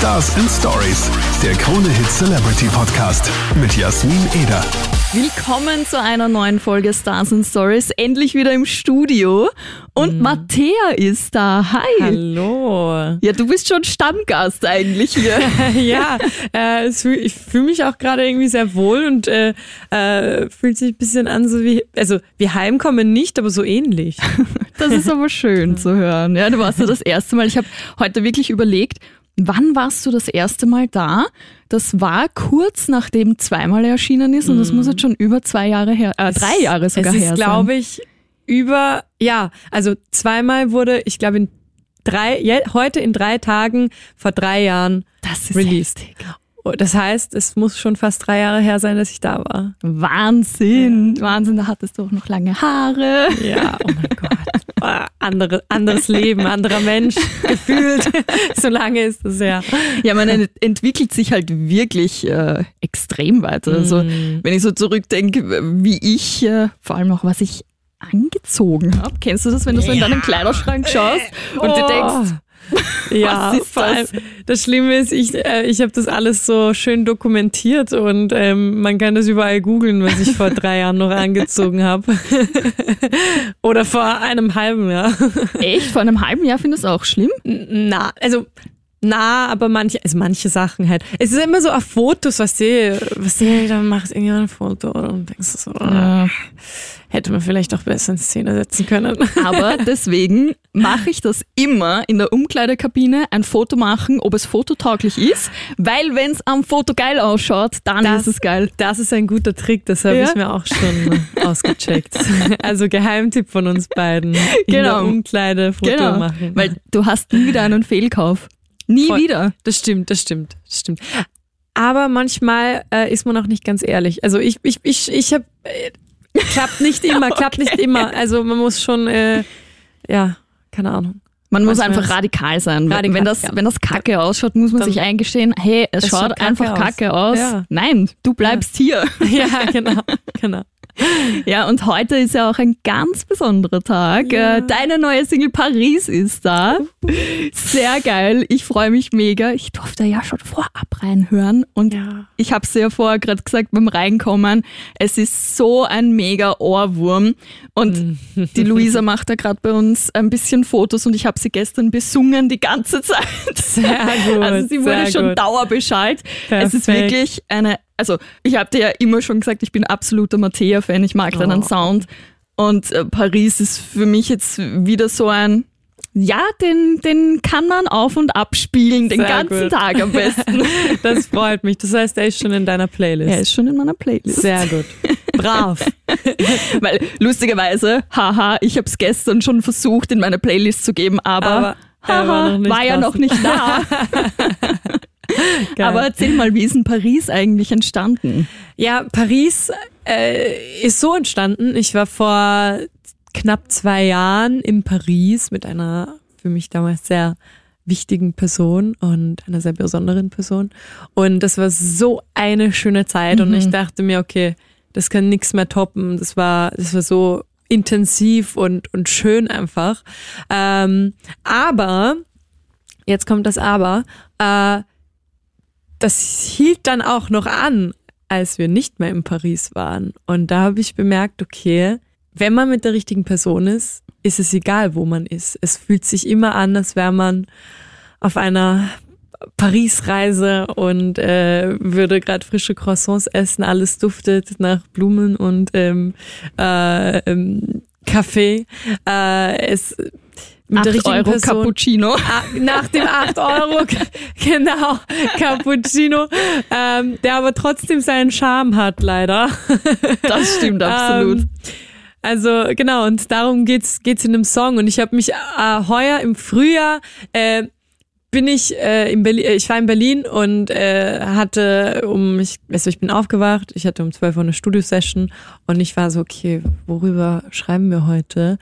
Stars and Stories, der Krone Hit Celebrity Podcast mit Jasmin Eder. Willkommen zu einer neuen Folge Stars and Stories. Endlich wieder im Studio. Und Mhm. Mattea ist da. Hi. Hallo. Ja, du bist schon Stammgast eigentlich hier. ja, äh, ich fühle mich auch gerade irgendwie sehr wohl und äh, äh, fühlt sich ein bisschen an, so wie, also wie Heimkommen nicht, aber so ähnlich. Das ist aber schön zu hören. Ja, du warst ja das erste Mal. Ich habe heute wirklich überlegt, wann warst du das erste Mal da? Das war kurz nachdem zweimal erschienen ist und das muss jetzt schon über zwei Jahre her, äh, drei Jahre sogar Mhm. es her ist, glaube ich, über, ja, also zweimal wurde, ich glaube, in drei, heute in drei Tagen vor drei Jahren das ist released. Oh, Das heißt, es muss schon fast drei Jahre her sein, dass ich da war. Wahnsinn, Wahnsinn, da hattest du auch noch lange Haare. Ja, oh mein Gott. Ah, Andere, anderes Leben, anderer Mensch, gefühlt. so lange ist es ja. Ja, man ent entwickelt sich halt wirklich äh, extrem weiter. Also Mhm. wenn ich so zurückdenke, wie ich, äh, vor allem auch was ich angezogen habe. Kennst du das, wenn du so in deinem Kleiderschrank schaust und dir Oh. denkst, Ja, Was ist vor allem, das? das Schlimme ist, ich, äh, ich habe das alles so schön dokumentiert und ähm, man kann das überall googeln, was ich vor drei Jahren noch angezogen habe. Oder vor einem halben Jahr. echt, vor einem halben Jahr findest du auch schlimm? Na, also na, aber manche, also manche Sachen halt. Es ist immer so auf Fotos, was sehe, was sehe, dann machst irgendjemand ein Foto und denkst du so, ah, hätte man vielleicht auch besser in Szene setzen können. Aber deswegen mache ich das immer in der Umkleidekabine, ein Foto machen, ob es fototauglich ist, weil wenn es am Foto geil ausschaut, dann Das- ist es geil. Das ist ein guter Trick, das habe Ja. ich mir auch schon ausgecheckt. Also Geheimtipp von uns beiden. In Genau. der Umkleide Foto Genau, machen. weil du hast nie wieder einen Fehlkauf. Nie Voll. wieder. Das stimmt, das stimmt, das stimmt. Aber manchmal äh, ist man auch nicht ganz ehrlich. Also ich, ich, ich, ich habe äh, klappt nicht immer, klappt nicht immer. Also man muss schon, äh, ja, keine Ahnung. Man muss Manchmal einfach radikal sein. Radikal, wenn, das, ja. wenn das kacke ausschaut, muss man Dann- sich eingestehen, hey, es schaut, schaut kacke einfach aus. kacke aus. Ja. Nein, du bleibst hier. Ja, genau, genau. Ja, und heute ist ja auch ein ganz besonderer Tag. Ja. Äh, Deine neue Single Paris ist da. Sehr geil. Ich freue mich mega. Ich durfte ja schon vorab reinhören und Ja. ich habe es ja vorher gerade gesagt beim Reinkommen. Es ist so ein mega Ohrwurm. Und die Luisa macht da gerade bei uns ein bisschen Fotos und ich habe sie gestern besungen die ganze Zeit. Sehr gut. Also sie wurde schon gut. dauerbeschallt. Es ist wirklich eine, also ich habe dir ja immer schon gesagt, ich bin absoluter Mattea-Fan, ich mag deinen Oh. Sound. Und äh, Paris ist für mich jetzt wieder so ein, ja, den, den kann man auf und ab spielen, den Sehr ganzen gut. Tag am besten. Das freut mich. Das heißt, er ist schon in deiner Playlist. er ist schon in meiner Playlist. Sehr gut. Brav. Weil lustigerweise, haha, ich habe es gestern schon versucht, in meine Playlist zu geben, aber, Aber er haha, war war ja noch nicht da. Geil. aber erzähl mal, wie ist in Paris eigentlich entstanden? Ja, Paris äh, ist so entstanden. Ich war vor knapp zwei Jahren in Paris mit einer für mich damals sehr wichtigen Person und einer sehr besonderen Person. Und das war so eine schöne Zeit. Und ich dachte mir, okay, das kann nichts mehr toppen. Das war, das war so intensiv und, und schön einfach. Ähm, aber, jetzt kommt das Aber, äh, das hielt dann auch noch an, als wir nicht mehr in Paris waren. Und da habe ich bemerkt, okay, wenn man mit der richtigen Person ist, ist es egal, wo man ist. Es fühlt sich immer an, als wäre man auf einer Paris-Reise und äh, würde gerade frische Croissants essen. Alles duftet nach Blumen und ähm, äh, ähm, Kaffee. Äh, es mit 8 Euro Cappuccino. Ah, nach dem 8 Euro, genau, Cappuccino, ähm, der aber trotzdem seinen Charme hat, leider. Das stimmt absolut. Ähm, also genau, und darum geht's geht's in dem Song. Und ich habe mich äh, heuer im Frühjahr äh, bin ich äh, in Berlin, ich war in Berlin und äh, hatte um, ich, also ich bin aufgewacht, ich hatte um 12 Uhr eine Studiosession und ich war so, okay, worüber schreiben wir heute?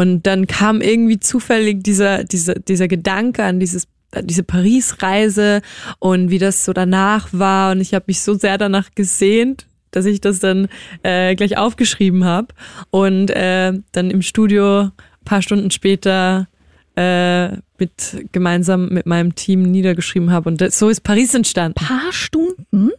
Und dann kam irgendwie zufällig dieser, dieser, dieser Gedanke an dieses diese Paris-Reise und wie das so danach war. Und ich habe mich so sehr danach gesehnt, dass ich das dann äh, gleich aufgeschrieben habe. Und äh, dann im Studio, paar Stunden später, äh, mit gemeinsam mit meinem Team niedergeschrieben habe. Und das, so ist Paris entstanden. Paar Stunden?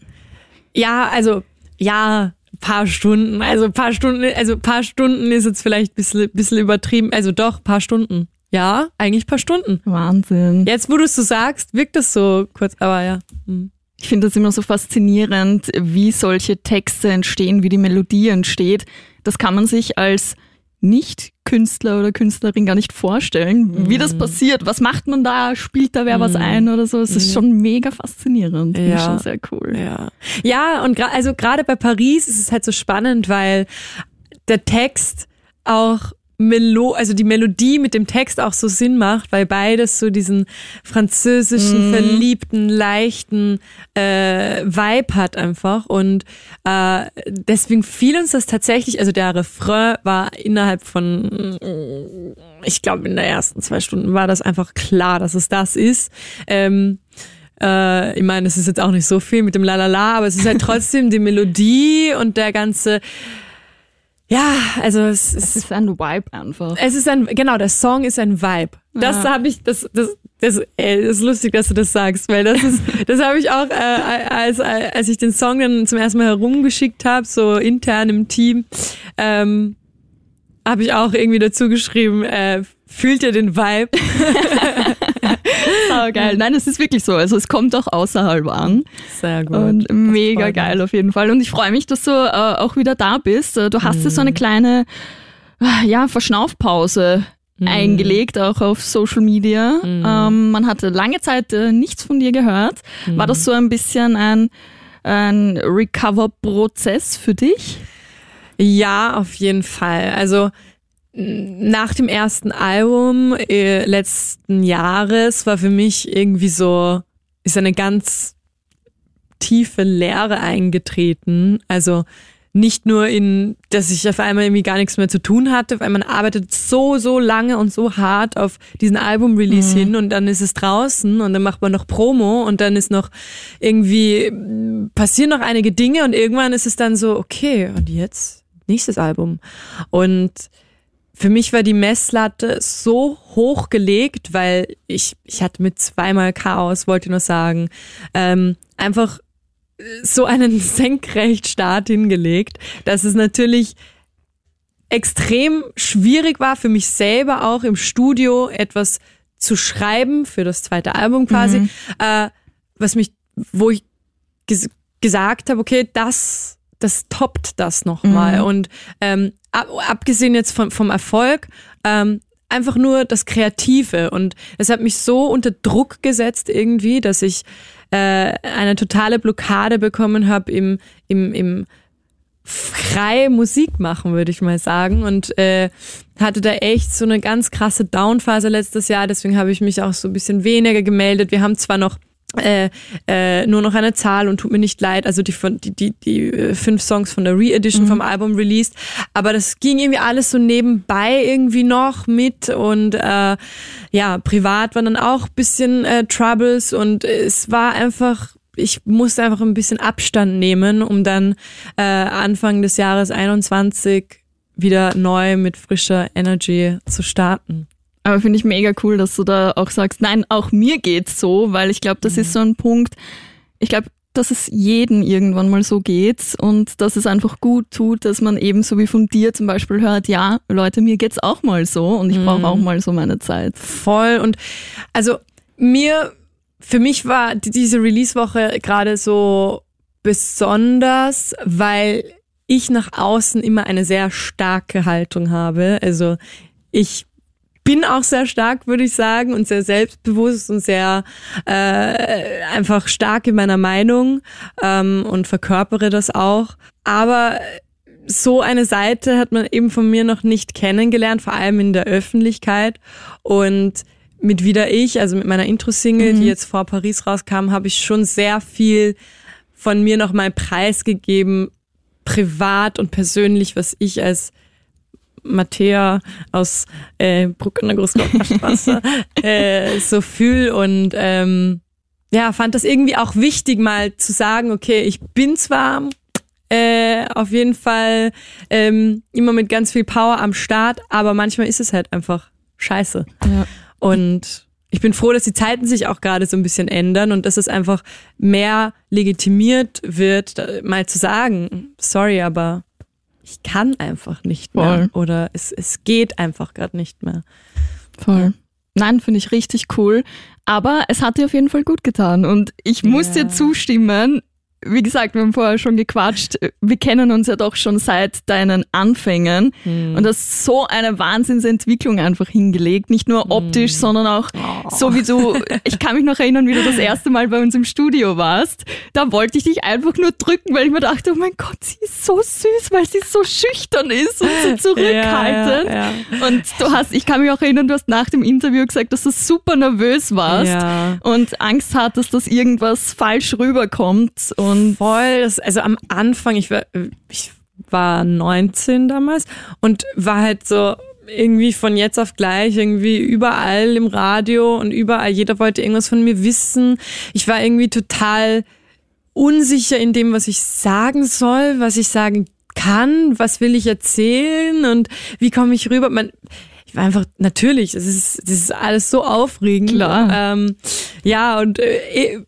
Ja, also ja, paar Stunden. Also paar Stunden, also paar Stunden ist jetzt vielleicht ein bisschen, bisschen übertrieben. Also doch, paar Stunden. Ja, eigentlich paar Stunden. Wahnsinn. Jetzt, wo du es so sagst, wirkt das so kurz, aber ja. Hm. Ich finde das immer so faszinierend, wie solche Texte entstehen, wie die Melodie entsteht. Das kann man sich als nicht-Künstler oder Künstlerin gar nicht vorstellen, wie das passiert. Was macht man da? Spielt da wer was ein oder so? Es ist schon mega faszinierend. Ja. schon sehr cool. Ja, ja und also gerade bei Paris ist es halt so spannend, weil der Text auch Melo also die Melodie mit dem Text auch so Sinn macht, weil beides so diesen französischen, verliebten, leichten äh, Vibe hat einfach. Und äh, deswegen fiel uns das tatsächlich, also der Refrain war innerhalb von, ich glaube, in der ersten zwei Stunden war das einfach klar, dass es das ist. Ähm, äh, ich meine, es ist jetzt auch nicht so viel mit dem Lalala, aber es ist halt trotzdem die Melodie und der ganze, ja, also es, Es es, ist ein Vibe einfach. es ist ein, genau, der Song ist ein Vibe. Das Ja. habe ich, das, das, das, ey, das ist lustig, dass du das sagst, weil das ist, das habe ich auch, äh, als, als ich den Song dann zum ersten Mal herumgeschickt habe, so intern im Team, ähm, habe ich auch irgendwie dazu geschrieben, äh, fühlt ihr den Vibe? Geil. Nein, es ist wirklich so. Also es kommt auch außerhalb an. Sehr gut. Und mega geil auf jeden Fall. Und ich freue mich, dass du äh, auch wieder da bist. Äh, Du hast ja so eine kleine äh, ja, Verschnaufpause eingelegt, auch auf Social Media. Ähm, man hatte lange Zeit äh, nichts von dir gehört. War das so ein bisschen ein, ein Recover-Prozess für dich? Ja, auf jeden Fall. Also nach dem ersten Album äh, letzten Jahres war für mich irgendwie so, ist eine ganz tiefe Leere eingetreten. Also nicht nur in, dass ich auf einmal irgendwie gar nichts mehr zu tun hatte, weil man arbeitet so, so lange und so hart auf diesen Album-Release hin und dann ist es draußen und dann macht man noch Promo und dann ist noch irgendwie, passieren noch einige Dinge und irgendwann ist es dann so, okay, und jetzt nächstes Album. Und für mich war die Messlatte so hoch gelegt, weil ich, ich hatte mit zweimal Chaos, wollte ich nur sagen, ähm, einfach so einen Senkrechtstart hingelegt, dass es natürlich extrem schwierig war für mich selber auch im Studio etwas zu schreiben für das zweite Album quasi, äh, was mich, wo ich ges gesagt habe, okay, das, das toppt das nochmal. Und ähm, ab, abgesehen jetzt vom, vom Erfolg, ähm, einfach nur das Kreative. Und es hat mich so unter Druck gesetzt irgendwie, dass ich äh, eine totale Blockade bekommen habe im, im, im frei Musik machen, würde ich mal sagen. Und äh, hatte da echt so eine ganz krasse Downphase letztes Jahr. Deswegen habe ich mich auch so ein bisschen weniger gemeldet. Wir haben zwar noch äh, äh, nur noch eine Zahl und tut mir nicht leid, also die von die die die äh, fünf Songs von der Re-Edition vom Album released, aber das ging irgendwie alles so nebenbei irgendwie noch mit und äh, ja privat waren dann auch bisschen äh, Troubles und es war einfach ich musste einfach ein bisschen Abstand nehmen, um dann äh, Anfang des Jahres 21 wieder neu mit frischer Energy zu starten. Aber finde ich mega cool, dass du da auch sagst, nein, auch mir geht's so, weil ich glaube, das ist so ein Punkt, ich glaube, dass es jeden irgendwann mal so geht und dass es einfach gut tut, dass man eben so wie von dir zum Beispiel hört, ja, Leute, mir geht's auch mal so und ich brauche auch mal so meine Zeit. Voll und also mir, für mich war die- diese Release-Woche gerade so besonders, weil ich nach außen immer eine sehr starke Haltung habe. Also ich bin auch sehr stark, würde ich sagen, und sehr selbstbewusst und sehr äh, einfach stark in meiner Meinung ähm, und verkörpere das auch. Aber so eine Seite hat man eben von mir noch nicht kennengelernt, vor allem in der Öffentlichkeit. Und mit Wieder Ich, also mit meiner Intro-Single, die jetzt vor Paris rauskam, habe ich schon sehr viel von mir noch mal preisgegeben, privat und persönlich, was ich als Matthäa aus äh, Bruck an der Großkörperstraße äh, so fühl und ähm, ja, fand das irgendwie auch wichtig, mal zu sagen, okay, ich bin zwar äh, auf jeden Fall ähm, immer mit ganz viel Power am Start, aber manchmal ist es halt einfach scheiße. Ja. Und ich bin froh, dass die Zeiten sich auch gerade so ein bisschen ändern und dass es einfach mehr legitimiert wird, mal zu sagen, sorry, aber ich kann einfach nicht mehr. Voll. Oder es, es geht einfach gerade nicht mehr. Voll. Nein, finde ich richtig cool. Aber es hat dir auf jeden Fall gut getan. Und ich muss ja. dir zustimmen, wie gesagt, wir haben vorher schon gequatscht, wir kennen uns ja doch schon seit deinen Anfängen hm. und hast so eine Wahnsinnsentwicklung einfach hingelegt, nicht nur hm. optisch, hm. sondern auch oh. so wie du, ich kann mich noch erinnern, wie du das erste Mal bei uns im Studio warst, da wollte ich dich einfach nur drücken, weil ich mir dachte, oh mein Gott, sie ist so süß, weil sie so schüchtern ist und so zurückhaltend. Ja, ja, ja. Und du hast, ich kann mich auch erinnern, du hast nach dem Interview gesagt, dass du super nervös warst und Angst hattest, dass irgendwas falsch rüberkommt und und voll, das, also am Anfang, ich war, ich war 19 damals und war halt so irgendwie von jetzt auf gleich irgendwie überall im Radio und überall, jeder wollte irgendwas von mir wissen. Ich war irgendwie total unsicher in dem, was ich sagen soll, was ich sagen kann, was will ich erzählen und wie komme ich rüber. Man, ich war einfach, natürlich, es ist, das ist alles so aufregend. Klar. Ähm, ja, und äh,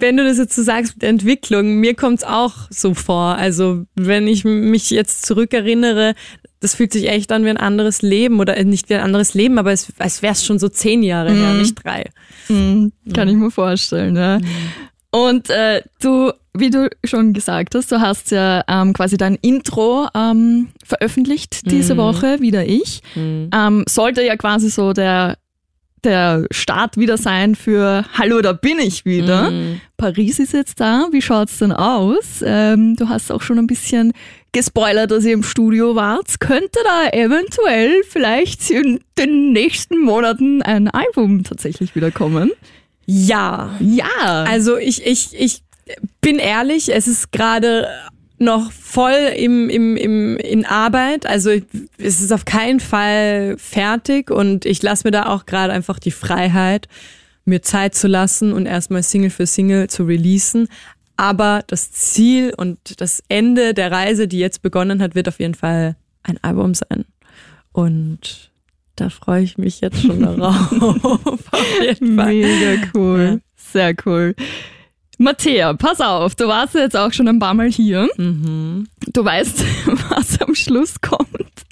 wenn du das jetzt so sagst mit der Entwicklung, mir kommt es auch so vor. Also wenn ich mich jetzt zurückerinnere, das fühlt sich echt an wie ein anderes Leben oder nicht wie ein anderes Leben, aber es, als wäre es schon so zehn Jahre mm. her, mhm. nicht drei. Mm, kann ich mir vorstellen. Ja. Mhm. Und äh, du, wie du schon gesagt hast, du hast ja ähm, quasi dein Intro ähm, veröffentlicht diese mhm. Woche, wieder ich. Ähm, sollte ja quasi so der der Start wieder sein für Hallo, da bin ich wieder. Mm. Paris ist jetzt da. Wie schaut's denn aus? Ähm, du hast auch schon ein bisschen gespoilert, dass ihr im Studio wart. Könnte da eventuell vielleicht in den nächsten Monaten ein Album tatsächlich wieder kommen? Ja. Ja. Also ich, ich, ich bin ehrlich, es ist gerade noch voll im, im, im, in Arbeit. Also es ist auf keinen Fall fertig und ich lasse mir da auch gerade einfach die Freiheit, mir Zeit zu lassen und erstmal Single für Single zu releasen. Aber das Ziel und das Ende der Reise, die jetzt begonnen hat, wird auf jeden Fall ein Album sein. Und da freue ich mich jetzt schon darauf. Mega cool. Ja. Sehr cool. Matthäa, pass auf, du warst jetzt auch schon ein paar Mal hier. Mhm. Du weißt, was am Schluss kommt.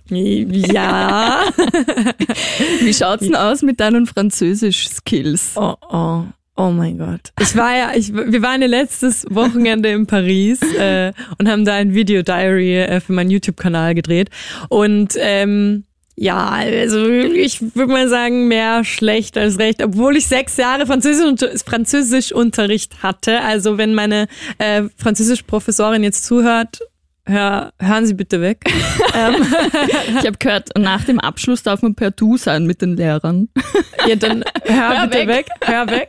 Ja. Wie schaut's denn aus mit deinen Französisch-Skills? Oh, oh. Oh mein Gott. Ich war ja, ich, wir waren ja letztes Wochenende in Paris äh, und haben da ein Video-Diary äh, für meinen YouTube-Kanal gedreht. Und ähm, ja, also ich würde mal sagen, mehr schlecht als recht, obwohl ich sechs Jahre Französisch, Französischunterricht hatte. Also wenn meine äh, Französischprofessorin jetzt zuhört, hör, hören Sie bitte weg. Ähm, ich habe gehört, nach dem Abschluss darf man per Du sein mit den Lehrern. ja, dann hör, hör bitte weg. weg. hör weg.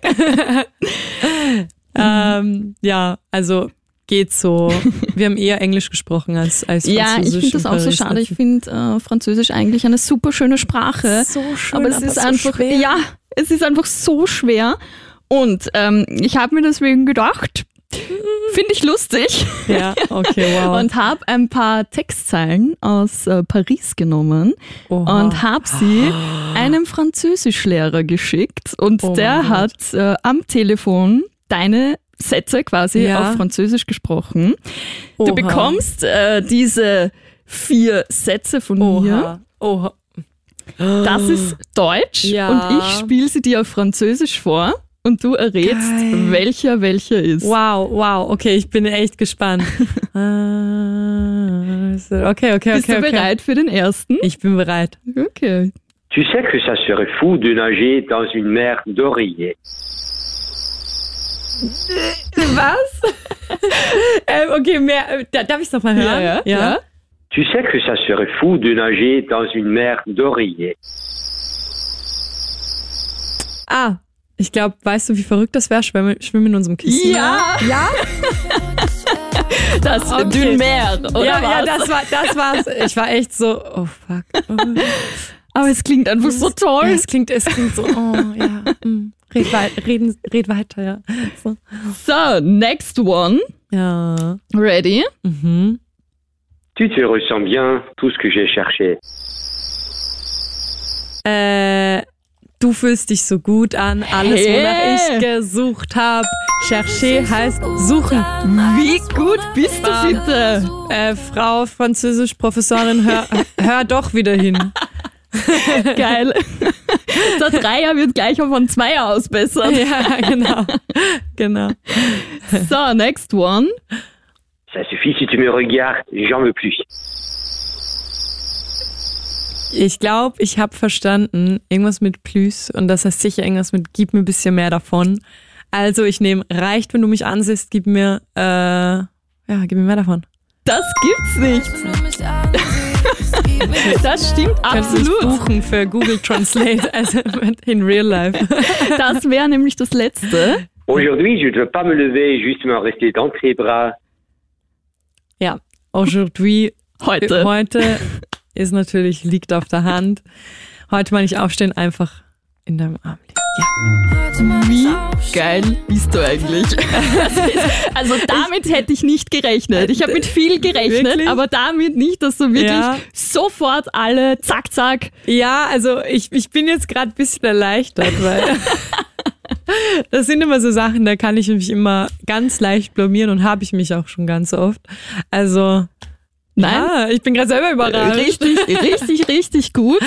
ähm, ja, also geht so. Wir haben eher Englisch gesprochen als, als Französisch. Ja, ich finde das auch so schade. Ich finde äh, Französisch eigentlich eine super schöne Sprache. So schön, aber es aber ist so einfach, schwer. ja, es ist einfach so schwer. Und ähm, ich habe mir deswegen gedacht, finde ich lustig. Ja, okay, wow. und habe ein paar Textzeilen aus äh, Paris genommen Oha. und habe sie einem Französischlehrer geschickt. Und oh der hat äh, am Telefon deine Sätze quasi ja. auf Französisch gesprochen. Oha. Du bekommst äh, diese vier Sätze von Oha. mir. Oha. Das ist Deutsch ja. und ich spiele sie dir auf Französisch vor und du errätst, Geil. welcher welcher ist. Wow, wow, okay, ich bin echt gespannt. Ah, okay, okay, okay. Bist du bereit okay. für den ersten? Ich bin bereit. Okay. Tu sais que ça serait fou de nager dans une mer d'oreiller. Was? ähm, okay, mehr. Äh, darf ich es nochmal hören? Ja, ja, ja. Tu sais que ça serait fou de nager dans une mer d'oreiller. Ah, ich glaube, weißt du, wie verrückt das wäre? Schwimmen, schwimmen in unserem Kissen. Ja! Ja? das okay. Dünn Meer, oder? Ja, was? ja, das war, das war's. Ich war echt so, oh fuck. Oh. Aber es klingt einfach so toll. Ja, es klingt, es klingt so, oh ja. Mm. Red, wei reden, red weiter, ja. So. so, next one. Ja. Ready? Mhm. Tu te ressens bien, tout ce que j'ai cherché. Äh, Du fühlst dich so gut an, alles, Hey. wonach ich gesucht habe. Chercher heißt suchen. Wie gut bist du bitte? Äh, Frau Französisch-Professorin, hör, hör doch wieder hin. Geil. Der Dreier wird gleich mal von Zweier ausbessern. Ja, genau. genau. So, next one. Ça suffit si tu me regardes, j'en veux plus. Ich glaube, ich habe verstanden, irgendwas mit Plus und das heißt sicher irgendwas mit gib mir ein bisschen mehr davon. Also ich nehme, reicht, wenn du mich ansiehst, gib mir, äh, ja, gib mir mehr davon. Das gibt's nicht. Das stimmt absolut. buchen für Google Translate, also in real life. Das wäre nämlich das letzte. Aujourd'hui, je ne veux pas me lever, juste me rester dans tes bras. Ja, aujourd'hui, Heute. heute ist natürlich, liegt auf der Hand. Heute meine ich aufstehen, einfach in deinem Arm liegen. Ja. Wie geil bist du eigentlich? Also damit hätte ich nicht gerechnet. Ich habe mit viel gerechnet, Wirklich? aber damit nicht, dass du wirklich Ja. sofort alle zack, zack. Ja, also ich, ich bin jetzt gerade ein bisschen erleichtert, weil das sind immer so Sachen, da kann ich mich immer ganz leicht blamieren und habe ich mich auch schon ganz oft. Also, Nein, ja, ich bin gerade selber überrascht. richtig, richtig, richtig gut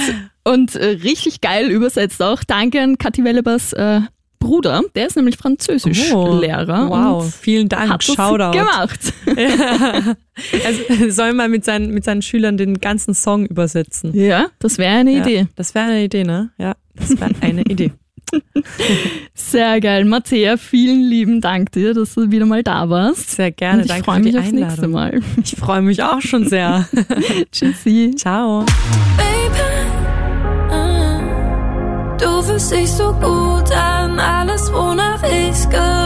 und äh, richtig geil übersetzt auch. Danke an Kathi Wellebers äh, Bruder, der ist nämlich Französischlehrer Oh, wow, vielen Dank. hat Shoutout. gemacht. Also, soll mal mit seinen, mit seinen Schülern den ganzen Song übersetzen. Ja, das wäre eine Ja, Idee. das wäre eine Idee, ne? Ja, das wäre eine Idee. Sehr geil. Matthäa, vielen lieben Dank dir, dass du wieder mal da warst. Sehr gerne. und ich freue mich aufs nächste. Mal. Ich freue mich auch schon sehr. Tschüssi. Ciao. Du fühlst dich so gut an, alles wonach ich gesucht